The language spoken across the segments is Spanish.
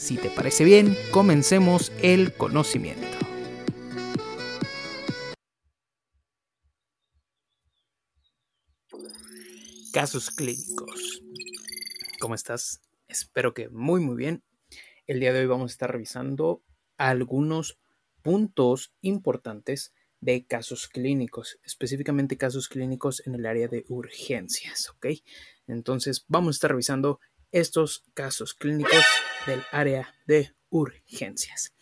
Si te parece bien, comencemos el conocimiento. Casos clínicos. ¿Cómo estás? Espero que muy muy bien. El día de hoy vamos a estar revisando algunos puntos importantes de casos clínicos, específicamente casos clínicos en el área de urgencias, ¿ok? Entonces vamos a estar revisando estos casos clínicos del área de urgencias.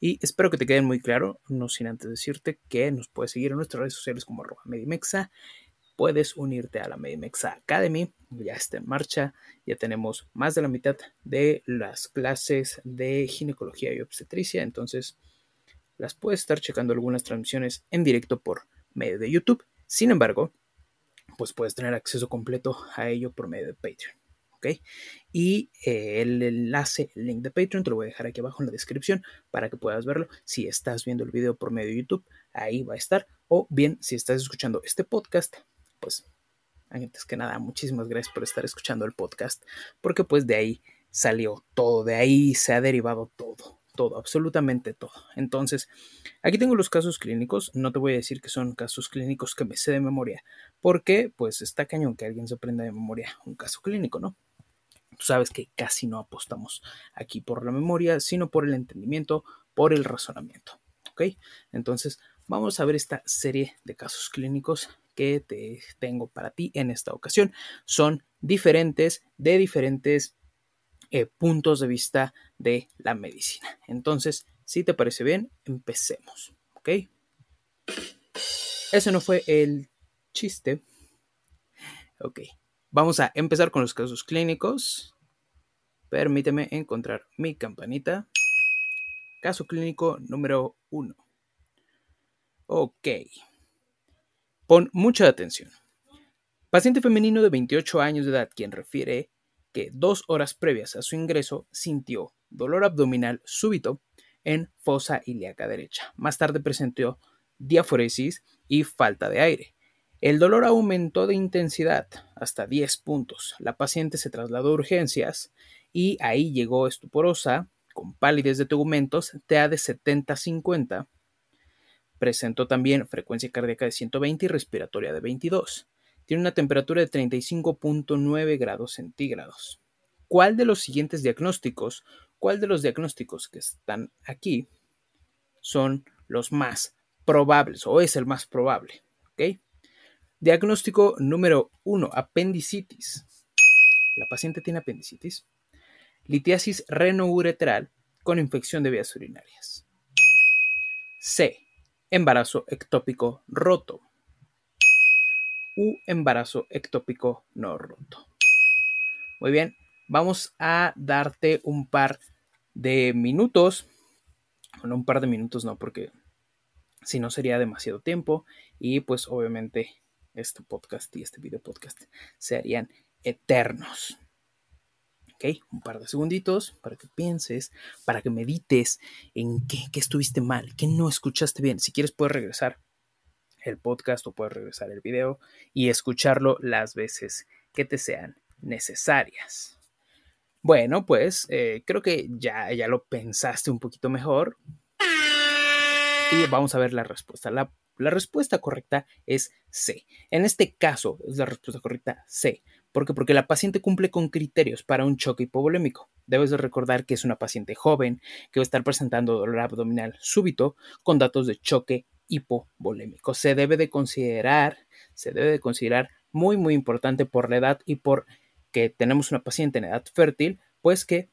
Y espero que te queden muy claro, no sin antes decirte que nos puedes seguir en nuestras redes sociales como Medimexa. Puedes unirte a la Medimexa Academy, ya está en marcha, ya tenemos más de la mitad de las clases de ginecología y obstetricia, entonces las puedes estar checando algunas transmisiones en directo por medio de YouTube. Sin embargo, pues puedes tener acceso completo a ello por medio de Patreon. Y eh, el enlace, el link de Patreon, te lo voy a dejar aquí abajo en la descripción para que puedas verlo. Si estás viendo el video por medio de YouTube, ahí va a estar. O bien, si estás escuchando este podcast, pues antes que nada, muchísimas gracias por estar escuchando el podcast, porque pues de ahí salió todo, de ahí se ha derivado todo, todo, absolutamente todo. Entonces, aquí tengo los casos clínicos, no te voy a decir que son casos clínicos que me sé de memoria, porque pues está cañón que alguien se aprenda de memoria un caso clínico, ¿no? Tú sabes que casi no apostamos aquí por la memoria, sino por el entendimiento, por el razonamiento. ¿Ok? Entonces, vamos a ver esta serie de casos clínicos que te tengo para ti en esta ocasión. Son diferentes de diferentes eh, puntos de vista de la medicina. Entonces, si te parece bien, empecemos. ¿Ok? Ese no fue el chiste. Ok. Vamos a empezar con los casos clínicos. Permíteme encontrar mi campanita. Caso clínico número 1. Ok. Pon mucha atención. Paciente femenino de 28 años de edad quien refiere que dos horas previas a su ingreso sintió dolor abdominal súbito en fosa ilíaca derecha. Más tarde presentó diaforesis y falta de aire. El dolor aumentó de intensidad hasta 10 puntos. La paciente se trasladó a urgencias y ahí llegó estuporosa, con pálidez de tegumentos, TA de 70-50. Presentó también frecuencia cardíaca de 120 y respiratoria de 22. Tiene una temperatura de 35.9 grados centígrados. ¿Cuál de los siguientes diagnósticos, cuál de los diagnósticos que están aquí son los más probables o es el más probable. ¿ok? Diagnóstico número 1, apendicitis. La paciente tiene apendicitis. Litiasis renouretral con infección de vías urinarias. C. Embarazo ectópico roto. U. Embarazo ectópico no roto. Muy bien, vamos a darte un par de minutos. Bueno, un par de minutos no, porque si no sería demasiado tiempo y pues obviamente este podcast y este video podcast se harían eternos. ¿Ok? Un par de segunditos para que pienses, para que medites en qué, estuviste mal, qué no escuchaste bien. Si quieres puedes regresar el podcast o puedes regresar el video y escucharlo las veces que te sean necesarias. Bueno, pues eh, creo que ya, ya lo pensaste un poquito mejor. Y vamos a ver la respuesta. La, la respuesta correcta es C. En este caso es la respuesta correcta C. ¿Por qué? Porque la paciente cumple con criterios para un choque hipovolémico. Debes de recordar que es una paciente joven que va a estar presentando dolor abdominal súbito con datos de choque hipovolémico. Se debe de considerar, se debe de considerar muy muy importante por la edad y por que tenemos una paciente en edad fértil, pues que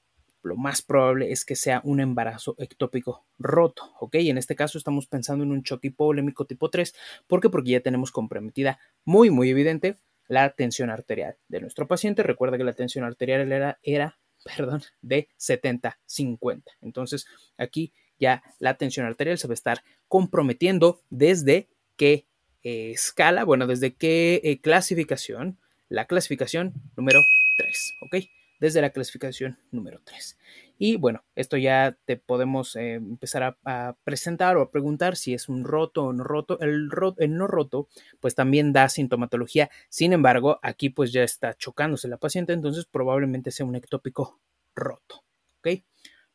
lo más probable es que sea un embarazo ectópico roto, ¿ok? En este caso estamos pensando en un choque hipovolémico tipo 3, ¿por qué? Porque ya tenemos comprometida muy, muy evidente la tensión arterial de nuestro paciente. Recuerda que la tensión arterial era, era perdón, de 70-50. Entonces, aquí ya la tensión arterial se va a estar comprometiendo desde qué eh, escala, bueno, desde qué eh, clasificación, la clasificación número 3, ¿ok? Desde la clasificación número 3. Y bueno, esto ya te podemos eh, empezar a, presentar o a preguntar si es un roto o no roto. El, el no roto, pues también da sintomatología. Sin embargo, aquí pues ya está chocándose la paciente, entonces probablemente sea un ectópico roto. ¿Ok?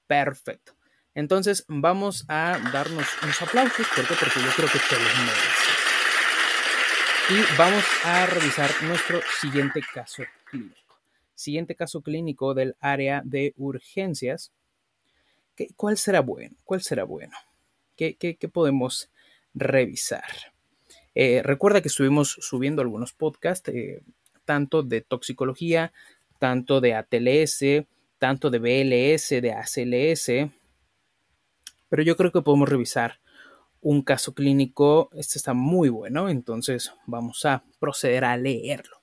Perfecto. Entonces vamos a darnos unos aplausos. ¿Por qué? Porque yo creo que te los mereces. Y vamos a revisar nuestro siguiente caso clínico. Siguiente caso clínico del área de urgencias. ¿Cuál será bueno? ¿Cuál será bueno? ¿Qué, podemos revisar? Eh, recuerda que estuvimos subiendo algunos podcasts, eh, tanto de toxicología, tanto de ATLS, tanto de BLS, de ACLS, pero yo creo que podemos revisar un caso clínico. Este está muy bueno, entonces vamos a proceder a leerlo.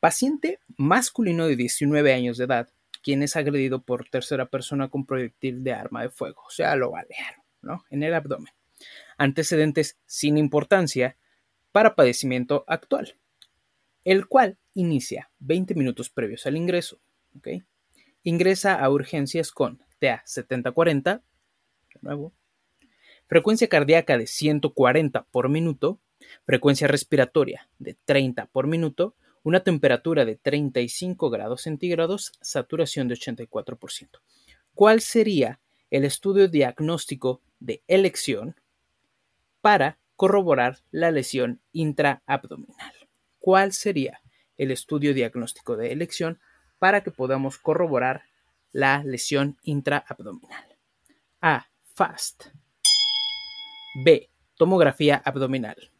Paciente masculino de 19 años de edad, quien es agredido por tercera persona con proyectil de arma de fuego, o sea, lo balearon, ¿no? En el abdomen. Antecedentes sin importancia para padecimiento actual, el cual inicia 20 minutos previos al ingreso, ¿ok? Ingresa a urgencias con TA 7040, de nuevo, frecuencia cardíaca de 140 por minuto, frecuencia respiratoria de 30 por minuto, una temperatura de 35 grados centígrados, saturación de 84%. ¿Cuál sería el estudio diagnóstico de elección para corroborar la lesión intraabdominal? ¿Cuál sería el estudio diagnóstico de elección para que podamos corroborar la lesión intraabdominal? A. FAST. B. Tomografía abdominal.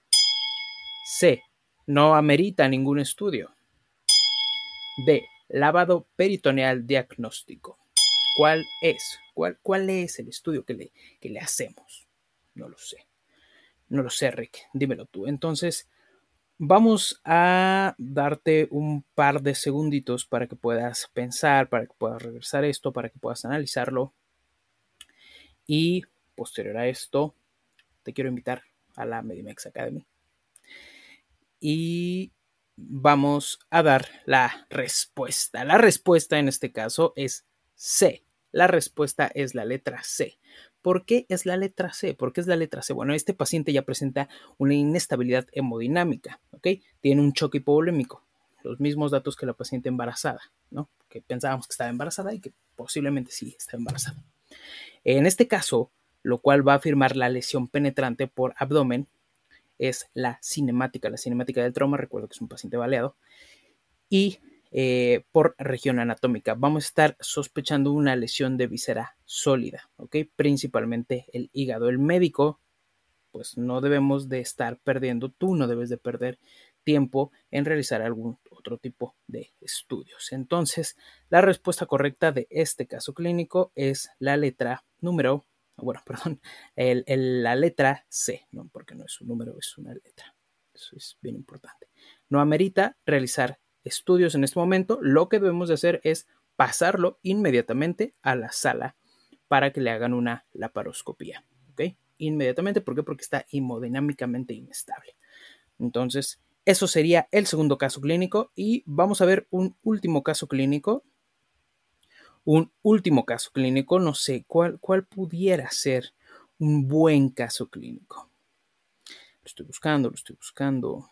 C. No amerita ningún estudio. D. Lavado peritoneal diagnóstico. ¿Cuál es? ¿Cuál, cuál es el estudio que le, que le hacemos? No lo sé. No lo sé, Rick. Dímelo tú. Entonces, vamos a darte un par de segunditos para que puedas pensar, para que puedas regresar esto, para que puedas analizarlo. Y posterior a esto, te quiero invitar a la Medimex Academy. Y vamos a dar la respuesta. La respuesta en este caso es C. La respuesta es la letra C. ¿Por qué es la letra C? ¿Por qué es la letra C? Bueno, este paciente ya presenta una inestabilidad hemodinámica. Tiene un choque hipovolémico, los mismos datos que la paciente embarazada, ¿no? Que pensábamos que estaba embarazada y que posiblemente sí está embarazada. En este caso, lo cual va a afirmar la lesión penetrante por abdomen, es la cinemática, la cinemática del trauma, recuerdo que es un paciente baleado, y eh, por región anatómica. Vamos a estar sospechando una lesión de víscera sólida, ¿ok? Principalmente el hígado. El médico, pues no debemos de estar perdiendo, tú no debes de perder tiempo en realizar algún otro tipo de estudios. Entonces, la respuesta correcta de este caso clínico es la letra número, bueno, perdón, la letra C, ¿no? porque no es un número, es una letra. Eso es bien importante. No amerita realizar estudios en este momento. Lo que debemos de hacer es pasarlo inmediatamente a la sala para que le hagan una laparoscopía. ¿Ok? Inmediatamente, ¿por qué? Porque está hemodinámicamente inestable. Entonces, eso sería el segundo caso clínico y vamos a ver un último caso clínico. Un último caso clínico, no sé cuál, cuál pudiera ser un buen caso clínico. Lo estoy buscando, lo estoy buscando.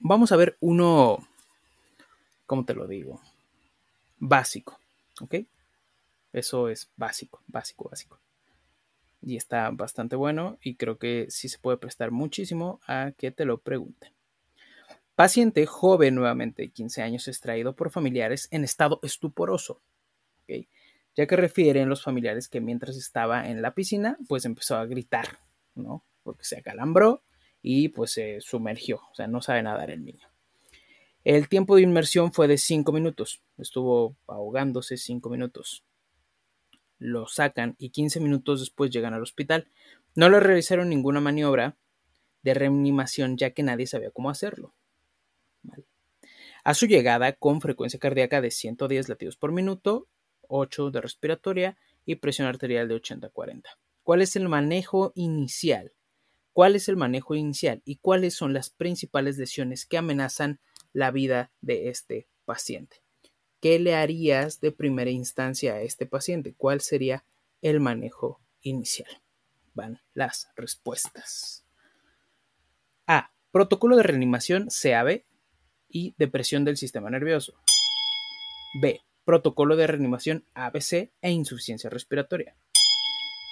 Vamos a ver uno, ¿cómo te lo digo? Básico, ¿ok? Eso es básico, básico, básico y está bastante bueno y creo que sí se puede prestar muchísimo a que te lo pregunten. Paciente joven nuevamente de 15 años extraído por familiares en estado estuporoso, ya que refieren los familiares que mientras estaba en la piscina pues empezó a gritar, ¿no? Porque se acalambró y pues se sumergió, o sea, no sabe nadar el niño. El tiempo de inmersión fue de 5 minutos, estuvo ahogándose 5 minutos lo sacan y 15 minutos después llegan al hospital. No le realizaron ninguna maniobra de reanimación ya que nadie sabía cómo hacerlo. A su llegada, con frecuencia cardíaca de 110 latidos por minuto, 8 de respiratoria y presión arterial de 80-40. ¿Cuál es el manejo inicial? ¿Cuál es el manejo inicial y cuáles son las principales lesiones que amenazan la vida de este paciente? ¿qué le harías de primera instancia a este paciente? ¿Cuál sería el manejo inicial? Van las respuestas. A. Protocolo de reanimación CAB y depresión del sistema nervioso. B. Protocolo de reanimación ABC e insuficiencia respiratoria.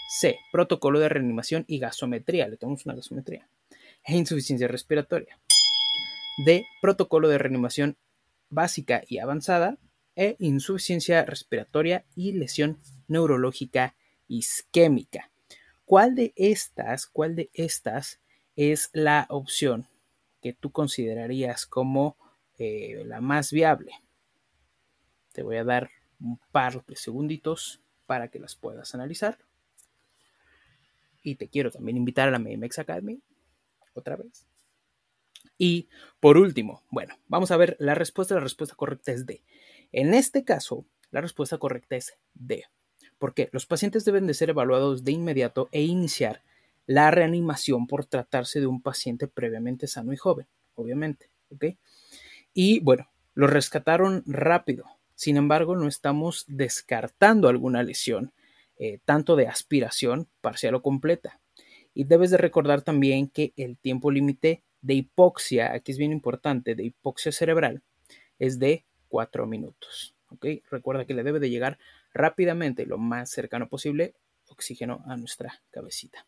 C. Protocolo de reanimación y gasometría. Le tomamos una gasometría. E insuficiencia respiratoria. D. Protocolo de reanimación básica y avanzada e insuficiencia respiratoria y lesión neurológica isquémica. ¿Cuál de estas, cuál de estas es la opción que tú considerarías como eh, la más viable? Te voy a dar un par de segunditos para que las puedas analizar. Y te quiero también invitar a la Medimex Academy otra vez. Y por último, bueno, vamos a ver la respuesta. La respuesta correcta es D. En este caso, la respuesta correcta es D. Porque los pacientes deben de ser evaluados de inmediato e iniciar la reanimación por tratarse de un paciente previamente sano y joven, obviamente. Y bueno, lo rescataron rápido. Sin embargo, no estamos descartando alguna lesión, eh, tanto de aspiración parcial o completa. Y debes de recordar también que el tiempo límite de hipoxia, aquí es bien importante, de hipoxia cerebral, es de cuatro minutos. ¿ok? Recuerda que le debe de llegar rápidamente, lo más cercano posible, oxígeno a nuestra cabecita.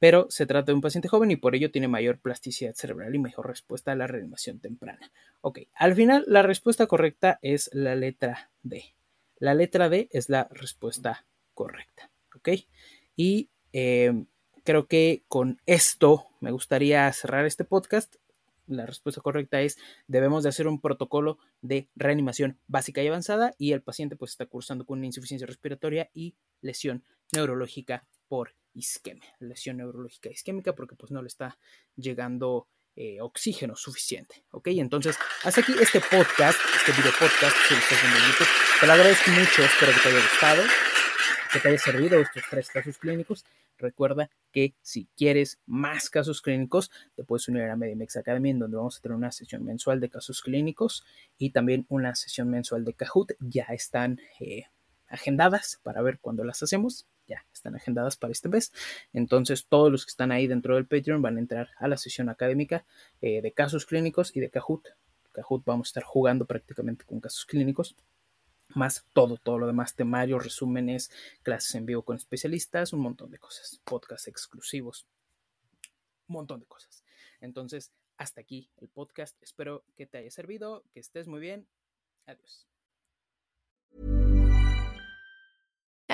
Pero se trata de un paciente joven y por ello tiene mayor plasticidad cerebral y mejor respuesta a la reanimación temprana. Ok, al final la respuesta correcta es la letra D. La letra D es la respuesta correcta. Ok, y em, creo que con esto me gustaría cerrar este podcast la respuesta correcta es debemos de hacer un protocolo de reanimación básica y avanzada y el paciente pues está cursando con una insuficiencia respiratoria y lesión neurológica por isquemia, lesión neurológica isquémica porque pues no le está llegando eh, oxígeno suficiente, ¿ok? Entonces, hasta aquí este podcast, este video podcast, si lo estás en YouTube, te lo agradezco mucho, espero que te haya gustado, que te haya servido estos tres casos clínicos Recuerda que si quieres más casos clínicos, te puedes unir a Medimex Academy, en donde vamos a tener una sesión mensual de casos clínicos y también una sesión mensual de Kahoot. Ya están eh, agendadas para ver cuándo las hacemos. Ya están agendadas para este mes. Entonces, todos los que están ahí dentro del Patreon van a entrar a la sesión académica eh, de casos clínicos y de Kahoot. Kahoot vamos a estar jugando prácticamente con casos clínicos más todo, todo lo demás, temarios, resúmenes, clases en vivo con especialistas, un montón de cosas, podcasts exclusivos, un montón de cosas. Entonces, hasta aquí el podcast. Espero que te haya servido, que estés muy bien. Adiós.